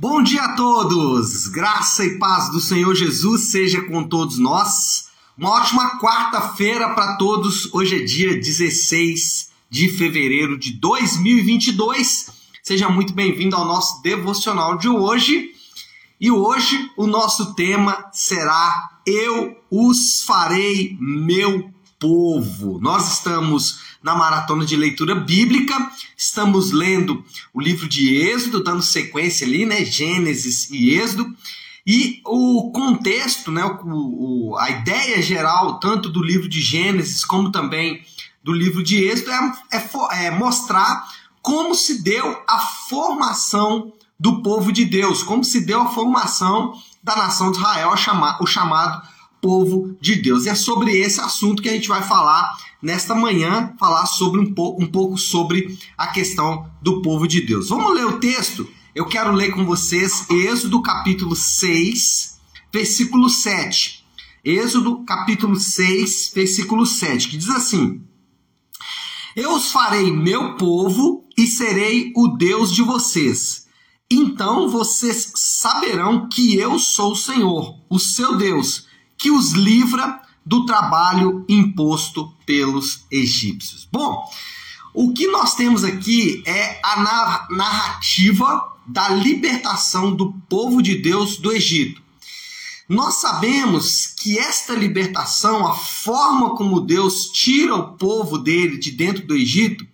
Bom dia a todos! Graça e paz do Senhor Jesus seja com todos nós. Uma ótima quarta-feira para todos. Hoje é dia 16 de fevereiro de 2022. Seja muito bem-vindo ao nosso devocional de hoje. E hoje o nosso tema será Eu os farei meu povo. Nós estamos na maratona de leitura bíblica, estamos lendo o livro de Êxodo, dando sequência ali, né? Gênesis e Êxodo. E o contexto, né, o, o, a ideia geral, tanto do livro de Gênesis como também do livro de Êxodo, é, é, é mostrar como se deu a formação do povo de Deus, como se deu a formação da nação de Israel, o chamado povo de Deus. E é sobre esse assunto que a gente vai falar nesta manhã, falar sobre um, po um pouco sobre a questão do povo de Deus. Vamos ler o texto? Eu quero ler com vocês Êxodo capítulo 6, versículo 7. Êxodo capítulo 6, versículo 7, que diz assim: Eu os farei meu povo e serei o Deus de vocês. Então vocês saberão que eu sou o Senhor, o seu Deus que os livra do trabalho imposto pelos egípcios. Bom, o que nós temos aqui é a narrativa da libertação do povo de Deus do Egito. Nós sabemos que esta libertação, a forma como Deus tira o povo dele de dentro do Egito,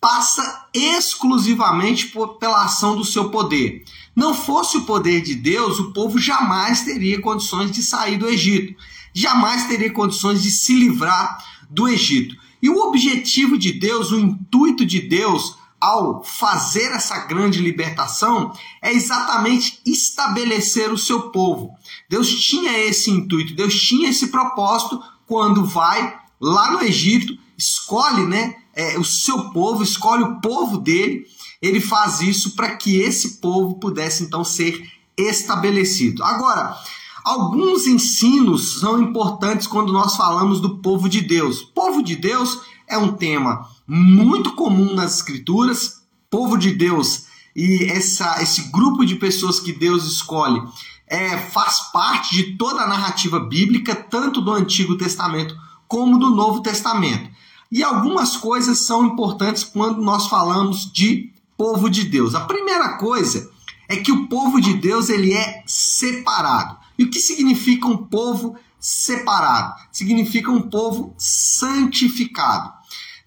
passa exclusivamente por, pela ação do seu poder. Não fosse o poder de Deus, o povo jamais teria condições de sair do Egito, jamais teria condições de se livrar do Egito. E o objetivo de Deus, o intuito de Deus ao fazer essa grande libertação é exatamente estabelecer o seu povo. Deus tinha esse intuito, Deus tinha esse propósito quando vai lá no Egito, escolhe né, é, o seu povo, escolhe o povo dele ele faz isso para que esse povo pudesse então ser estabelecido. Agora, alguns ensinos são importantes quando nós falamos do povo de Deus. Povo de Deus é um tema muito comum nas escrituras. Povo de Deus e essa, esse grupo de pessoas que Deus escolhe é, faz parte de toda a narrativa bíblica, tanto do Antigo Testamento como do Novo Testamento. E algumas coisas são importantes quando nós falamos de povo de Deus? A primeira coisa é que o povo de Deus ele é separado. E o que significa um povo separado? Significa um povo santificado.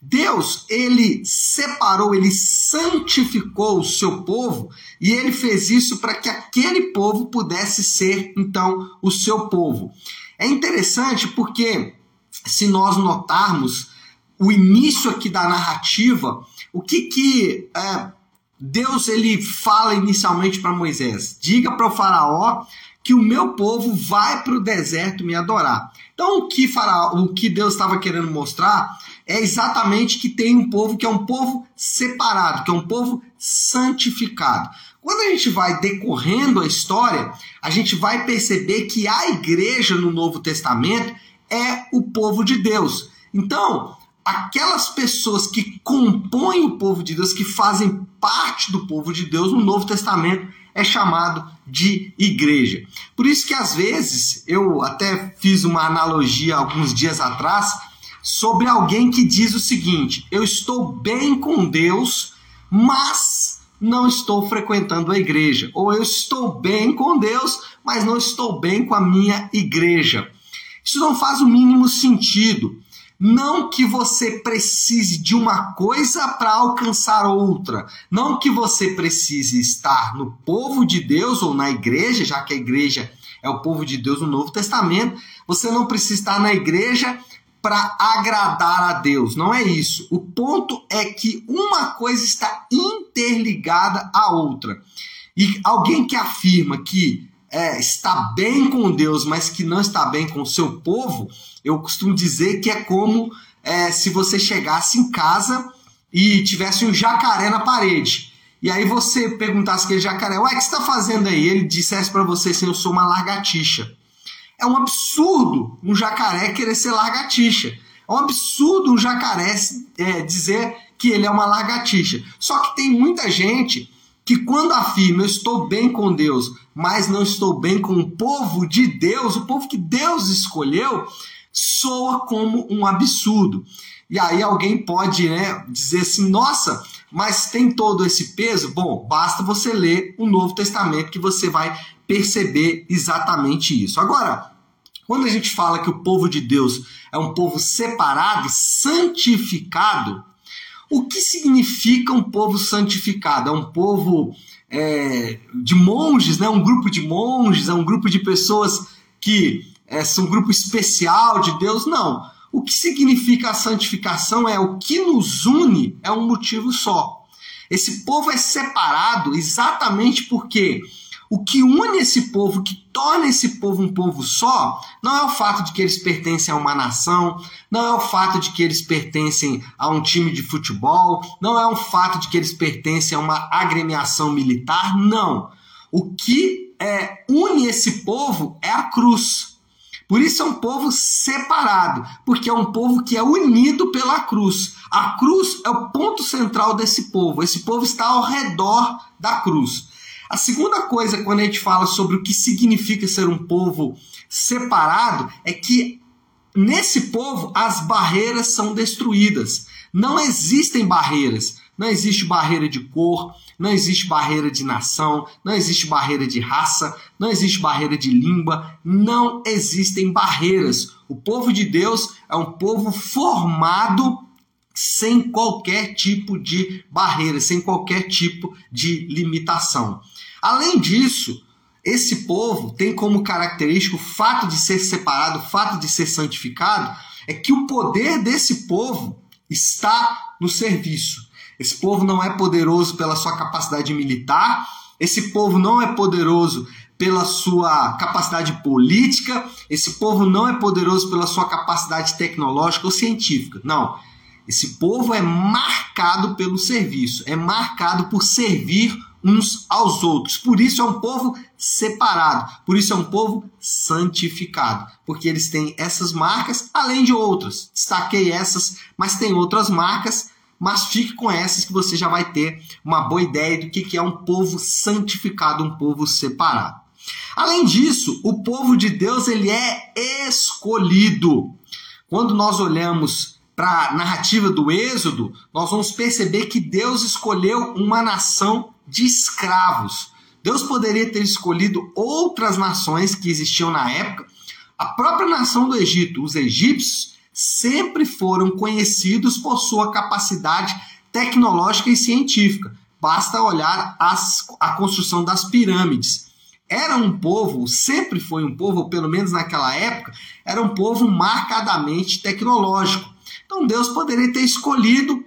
Deus, ele separou, ele santificou o seu povo e ele fez isso para que aquele povo pudesse ser então o seu povo. É interessante porque se nós notarmos o início aqui da narrativa, o que que é, Deus ele fala inicialmente para Moisés: diga para o faraó que o meu povo vai para o deserto me adorar. Então o que faraó, o que Deus estava querendo mostrar é exatamente que tem um povo que é um povo separado, que é um povo santificado. Quando a gente vai decorrendo a história, a gente vai perceber que a igreja no Novo Testamento é o povo de Deus. Então, aquelas pessoas que compõem o povo de Deus, que fazem parte do povo de Deus no Novo Testamento, é chamado de igreja. Por isso que às vezes eu até fiz uma analogia alguns dias atrás sobre alguém que diz o seguinte: eu estou bem com Deus, mas não estou frequentando a igreja. Ou eu estou bem com Deus, mas não estou bem com a minha igreja. Isso não faz o mínimo sentido. Não que você precise de uma coisa para alcançar outra. Não que você precise estar no povo de Deus ou na igreja, já que a igreja é o povo de Deus no Novo Testamento. Você não precisa estar na igreja para agradar a Deus. Não é isso. O ponto é que uma coisa está interligada à outra. E alguém que afirma que é, está bem com Deus, mas que não está bem com o seu povo, eu costumo dizer que é como é, se você chegasse em casa e tivesse um jacaré na parede. E aí você perguntasse aquele jacaré, ué, o que você está fazendo aí? Ele dissesse para você assim, eu sou uma largatixa. É um absurdo um jacaré querer ser largatixa. É um absurdo um jacaré é, dizer que ele é uma largatixa. Só que tem muita gente que quando afirma eu estou bem com Deus, mas não estou bem com o povo de Deus, o povo que Deus escolheu, soa como um absurdo. E aí alguém pode né, dizer assim: nossa, mas tem todo esse peso? Bom, basta você ler o Novo Testamento que você vai perceber exatamente isso. Agora, quando a gente fala que o povo de Deus é um povo separado, santificado, o que significa um povo santificado? É um povo é, de monges, né? um grupo de monges, é um grupo de pessoas que é, um grupo especial de Deus? Não. O que significa a santificação é o que nos une é um motivo só. Esse povo é separado exatamente porque o que une esse povo, o que torna esse povo um povo só, não é o fato de que eles pertencem a uma nação, não é o fato de que eles pertencem a um time de futebol, não é o fato de que eles pertencem a uma agremiação militar, não. O que é, une esse povo é a cruz. Por isso é um povo separado, porque é um povo que é unido pela cruz. A cruz é o ponto central desse povo. Esse povo está ao redor da cruz. A segunda coisa, quando a gente fala sobre o que significa ser um povo separado, é que nesse povo as barreiras são destruídas. Não existem barreiras. Não existe barreira de cor, não existe barreira de nação, não existe barreira de raça, não existe barreira de língua, não existem barreiras. O povo de Deus é um povo formado sem qualquer tipo de barreira, sem qualquer tipo de limitação. Além disso, esse povo tem como característica o fato de ser separado, o fato de ser santificado, é que o poder desse povo está no serviço. Esse povo não é poderoso pela sua capacidade militar, esse povo não é poderoso pela sua capacidade política, esse povo não é poderoso pela sua capacidade tecnológica ou científica. Não. Esse povo é marcado pelo serviço, é marcado por servir uns aos outros. Por isso é um povo separado, por isso é um povo santificado, porque eles têm essas marcas, além de outras. Destaquei essas, mas tem outras marcas, mas fique com essas que você já vai ter uma boa ideia do que é um povo santificado, um povo separado. Além disso, o povo de Deus ele é escolhido. Quando nós olhamos para a narrativa do Êxodo, nós vamos perceber que Deus escolheu uma nação de escravos. Deus poderia ter escolhido outras nações que existiam na época. A própria nação do Egito, os egípcios, sempre foram conhecidos por sua capacidade tecnológica e científica. Basta olhar as, a construção das pirâmides. Era um povo, sempre foi um povo, pelo menos naquela época, era um povo marcadamente tecnológico. Então Deus poderia ter escolhido,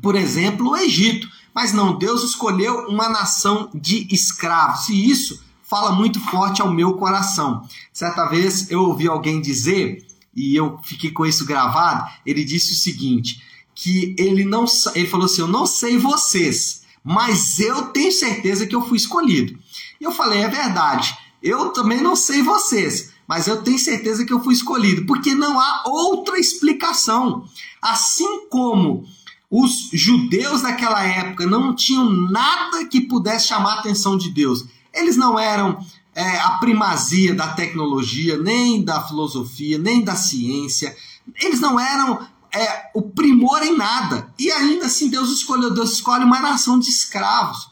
por exemplo, o Egito mas não, Deus escolheu uma nação de escravos. E isso fala muito forte ao meu coração. Certa vez eu ouvi alguém dizer, e eu fiquei com isso gravado, ele disse o seguinte: que ele não ele falou assim: "Eu não sei vocês, mas eu tenho certeza que eu fui escolhido". E eu falei: "É verdade. Eu também não sei vocês, mas eu tenho certeza que eu fui escolhido, porque não há outra explicação. Assim como os judeus daquela época não tinham nada que pudesse chamar a atenção de Deus. Eles não eram é, a primazia da tecnologia, nem da filosofia, nem da ciência. Eles não eram é, o primor em nada. E ainda assim Deus escolheu, Deus escolhe uma nação de escravos.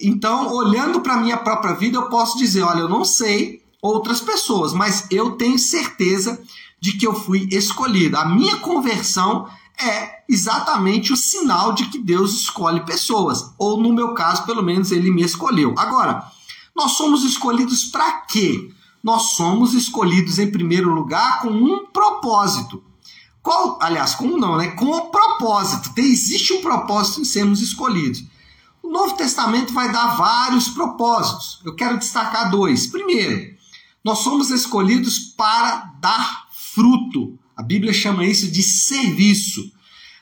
Então, olhando para a minha própria vida, eu posso dizer: olha, eu não sei outras pessoas, mas eu tenho certeza de que eu fui escolhido. A minha conversão é exatamente o sinal de que Deus escolhe pessoas, ou no meu caso, pelo menos ele me escolheu. Agora, nós somos escolhidos para quê? Nós somos escolhidos em primeiro lugar com um propósito. Qual, aliás, com não, né? Com um propósito. Existe um propósito em sermos escolhidos. O Novo Testamento vai dar vários propósitos. Eu quero destacar dois. Primeiro, nós somos escolhidos para dar fruto. A Bíblia chama isso de serviço.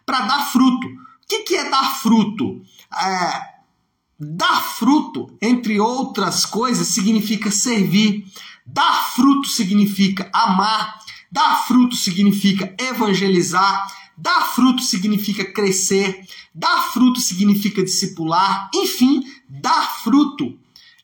Para dar fruto. O que, é dar fruto? É, dar fruto, entre outras coisas, significa servir. Dar fruto significa amar. Dar fruto significa evangelizar. Dar fruto significa crescer, dar fruto significa discipular, enfim, dar fruto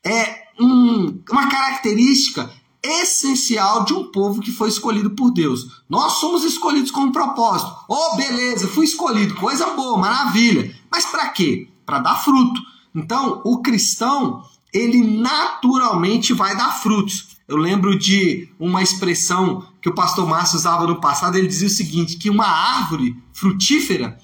é um, uma característica essencial de um povo que foi escolhido por Deus. Nós somos escolhidos com um propósito. Oh, beleza, fui escolhido, coisa boa, maravilha. Mas para quê? Para dar fruto. Então, o cristão, ele naturalmente vai dar frutos. Eu lembro de uma expressão que o pastor Márcio usava no passado, ele dizia o seguinte, que uma árvore frutífera,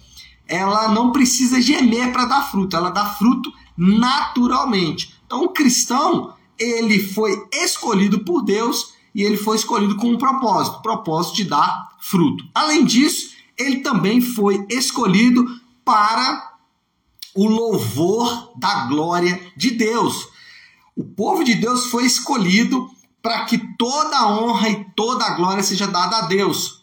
ela não precisa gemer para dar fruto, ela dá fruto naturalmente. Então, o cristão, ele foi escolhido por Deus e ele foi escolhido com um propósito, propósito de dar fruto. Além disso, ele também foi escolhido para o louvor da glória de Deus. O povo de Deus foi escolhido para que toda a honra e toda a glória seja dada a Deus.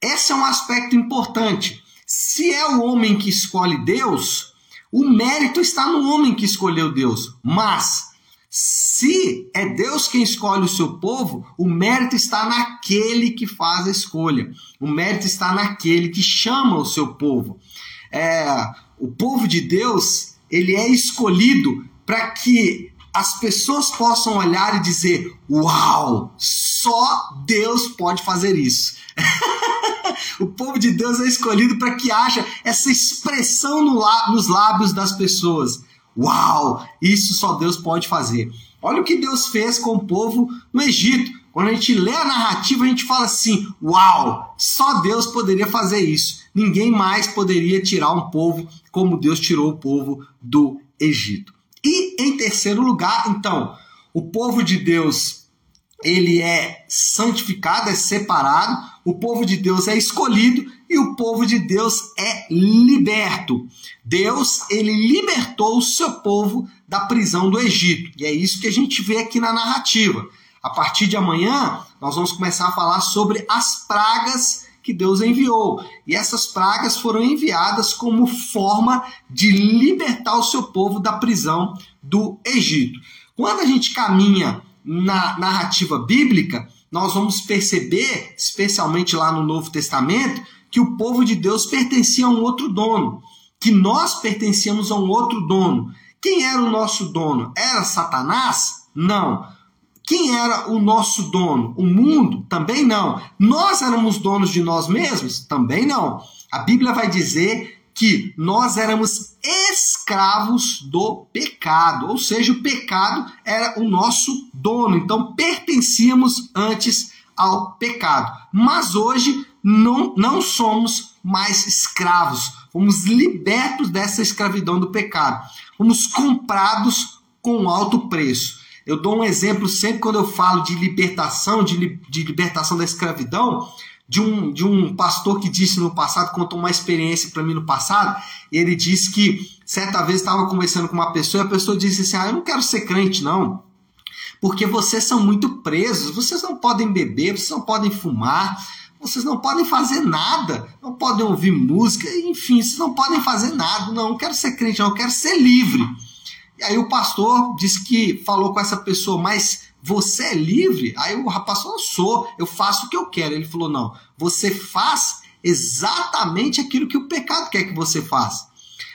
Esse é um aspecto importante. Se é o homem que escolhe Deus, o mérito está no homem que escolheu Deus. Mas se é Deus quem escolhe o seu povo, o mérito está naquele que faz a escolha. O mérito está naquele que chama o seu povo. É, o povo de Deus, ele é escolhido para que as pessoas possam olhar e dizer: Uau, só Deus pode fazer isso. o povo de Deus é escolhido para que haja essa expressão no nos lábios das pessoas. Uau! Isso só Deus pode fazer. Olha o que Deus fez com o povo no Egito. Quando a gente lê a narrativa, a gente fala assim: Uau! Só Deus poderia fazer isso. Ninguém mais poderia tirar um povo como Deus tirou o povo do Egito. E em terceiro lugar, então, o povo de Deus ele é santificado, é separado, o povo de Deus é escolhido e o povo de Deus é liberto. Deus, ele libertou o seu povo da prisão do Egito. E é isso que a gente vê aqui na narrativa. A partir de amanhã, nós vamos começar a falar sobre as pragas que Deus enviou. E essas pragas foram enviadas como forma de libertar o seu povo da prisão do Egito. Quando a gente caminha na narrativa bíblica, nós vamos perceber, especialmente lá no Novo Testamento, que o povo de Deus pertencia a um outro dono, que nós pertencíamos a um outro dono. Quem era o nosso dono? Era Satanás? Não. Quem era o nosso dono? O mundo? Também não. Nós éramos donos de nós mesmos? Também não. A Bíblia vai dizer que nós éramos escravos do pecado, ou seja, o pecado era o nosso dono, então pertencíamos antes ao pecado. Mas hoje não, não somos mais escravos, fomos libertos dessa escravidão do pecado, fomos comprados com alto preço. Eu dou um exemplo sempre quando eu falo de libertação, de, de libertação da escravidão, de um, de um pastor que disse no passado, contou uma experiência para mim no passado, ele disse que certa vez estava conversando com uma pessoa e a pessoa disse assim: Ah, eu não quero ser crente, não. Porque vocês são muito presos, vocês não podem beber, vocês não podem fumar, vocês não podem fazer nada, não podem ouvir música, enfim, vocês não podem fazer nada. Não, eu não quero ser crente, não, eu quero ser livre. E aí o pastor disse que falou com essa pessoa, mas você é livre? Aí o rapaz falou: sou, eu faço o que eu quero. Ele falou: não, você faz exatamente aquilo que o pecado quer que você faça.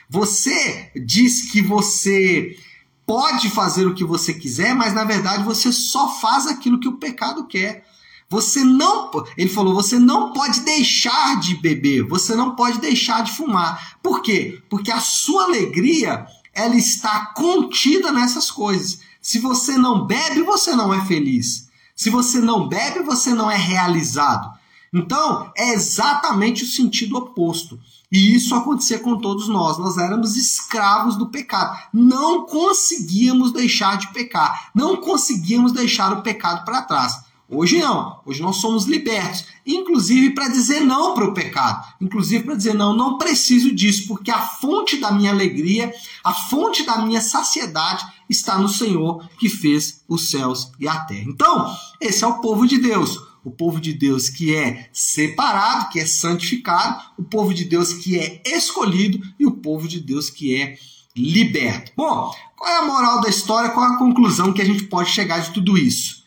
Você diz que você pode fazer o que você quiser, mas na verdade você só faz aquilo que o pecado quer. Você não, ele falou, você não pode deixar de beber, você não pode deixar de fumar. Por quê? Porque a sua alegria ela está contida nessas coisas. Se você não bebe, você não é feliz. Se você não bebe, você não é realizado. Então, é exatamente o sentido oposto. E isso acontecia com todos nós. Nós éramos escravos do pecado. Não conseguíamos deixar de pecar. Não conseguíamos deixar o pecado para trás. Hoje não. Hoje nós somos libertos, inclusive para dizer não para o pecado, inclusive para dizer não, não preciso disso, porque a fonte da minha alegria, a fonte da minha saciedade está no Senhor que fez os céus e a terra. Então, esse é o povo de Deus. O povo de Deus que é separado, que é santificado, o povo de Deus que é escolhido e o povo de Deus que é liberto. Bom, qual é a moral da história? Qual é a conclusão que a gente pode chegar de tudo isso?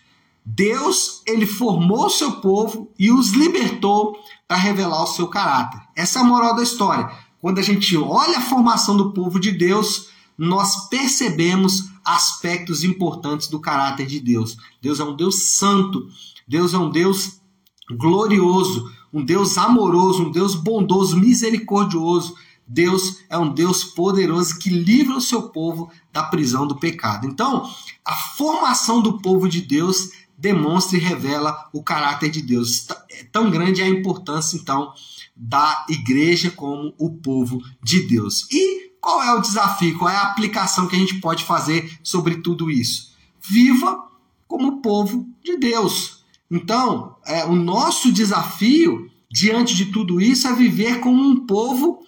Deus, ele formou o seu povo e os libertou para revelar o seu caráter. Essa é a moral da história. Quando a gente olha a formação do povo de Deus, nós percebemos aspectos importantes do caráter de Deus. Deus é um Deus santo, Deus é um Deus glorioso, um Deus amoroso, um Deus bondoso, misericordioso. Deus é um Deus poderoso que livra o seu povo da prisão do pecado. Então, a formação do povo de Deus demonstra e revela o caráter de Deus. É tão grande a importância, então, da igreja como o povo de Deus. E qual é o desafio? Qual é a aplicação que a gente pode fazer sobre tudo isso? Viva como povo de Deus. Então, é, o nosso desafio diante de tudo isso é viver como um povo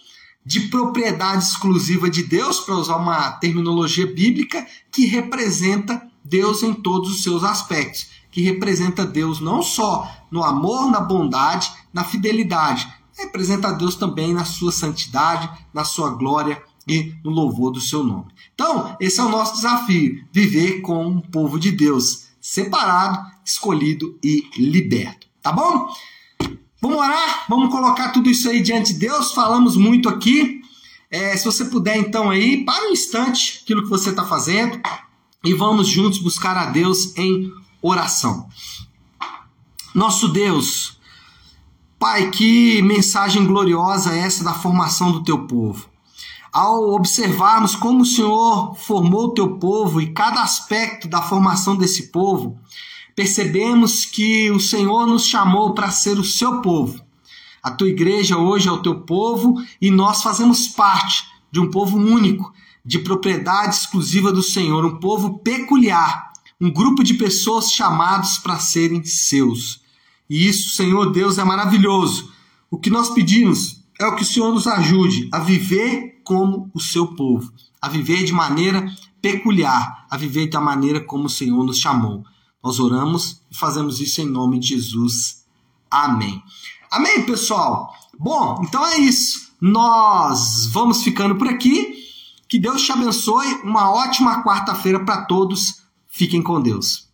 de propriedade exclusiva de Deus, para usar uma terminologia bíblica, que representa Deus em todos os seus aspectos, que representa Deus não só no amor, na bondade, na fidelidade, representa Deus também na sua santidade, na sua glória e no louvor do seu nome. Então, esse é o nosso desafio: viver com um povo de Deus, separado, escolhido e liberto. Tá bom? Vamos orar? Vamos colocar tudo isso aí diante de Deus. Falamos muito aqui. É, se você puder, então, aí, para um instante aquilo que você está fazendo e vamos juntos buscar a Deus em oração. Nosso Deus, Pai, que mensagem gloriosa é essa da formação do teu povo. Ao observarmos como o Senhor formou o teu povo e cada aspecto da formação desse povo, percebemos que o Senhor nos chamou para ser o seu povo. A tua igreja hoje é o teu povo e nós fazemos parte de um povo único, de propriedade exclusiva do Senhor, um povo peculiar, um grupo de pessoas chamados para serem seus. E isso, Senhor Deus, é maravilhoso. O que nós pedimos é o que o Senhor nos ajude a viver como o seu povo, a viver de maneira peculiar, a viver da maneira como o Senhor nos chamou. Nós oramos e fazemos isso em nome de Jesus. Amém. Amém, pessoal? Bom, então é isso. Nós vamos ficando por aqui. Que Deus te abençoe. Uma ótima quarta-feira para todos. Fiquem com Deus.